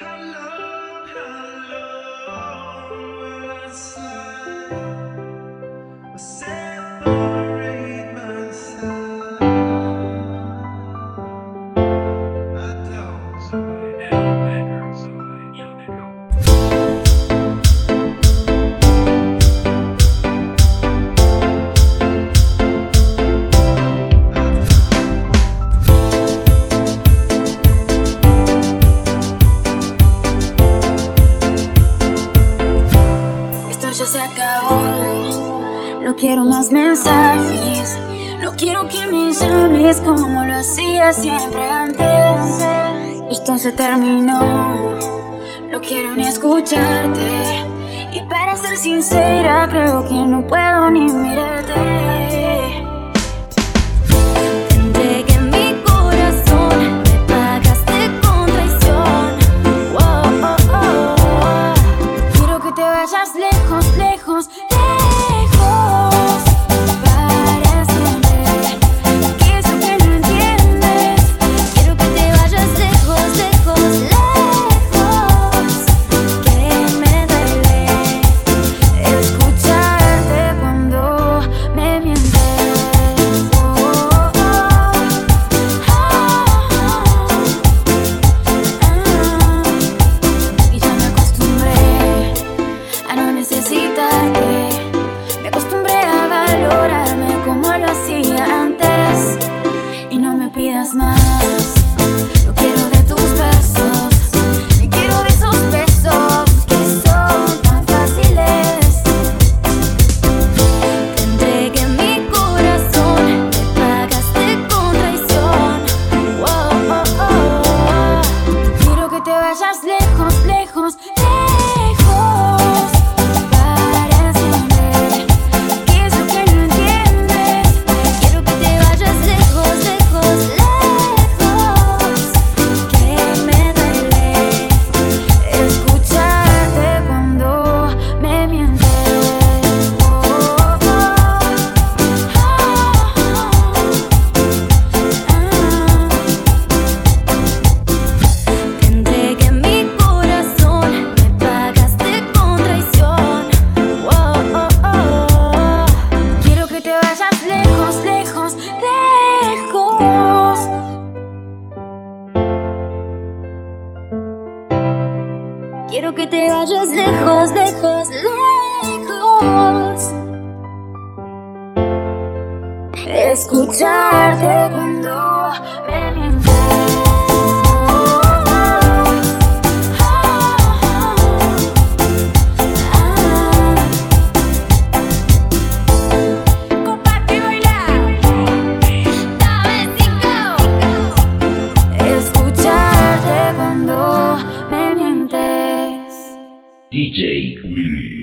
How long, how long will I slide? se acabó. No quiero más mensajes. No quiero que me llames como lo hacía siempre antes. Esto se terminó. No quiero ni escucharte. Y para ser sincera, creo que no puedo ni mirarte. lejos, lejos. que te vayas lejos, lejos, lejos. Escucharte cuando DJ Willie.